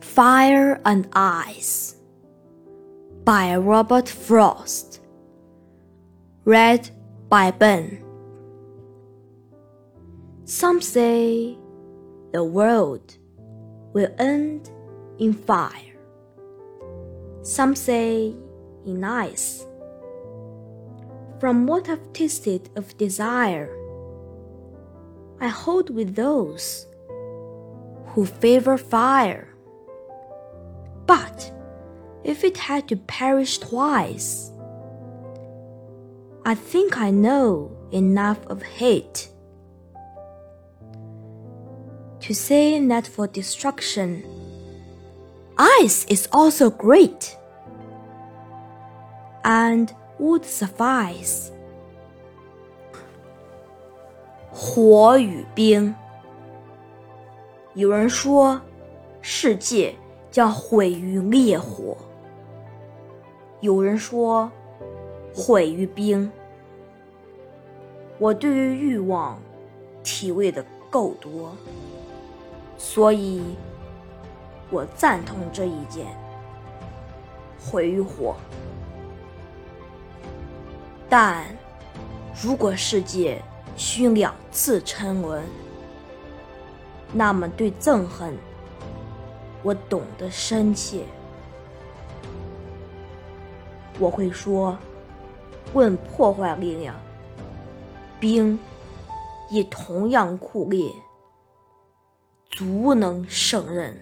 Fire and Ice by Robert Frost. Read by Ben. Some say the world will end in fire. Some say in ice. From what I've tasted of desire, I hold with those who favor fire. But if it had to perish twice, I think I know enough of hate to say that for destruction, ice is also great and would suffice. 火与冰。有人说，世界 将毁于烈火；有人说，毁于冰。我对于欲望体味的够多，所以我赞同这一件：毁于火。但如果世界需两次沉沦，那么对憎恨，我懂得深切。我会说，问破坏力量，兵也同样酷烈，足能胜任。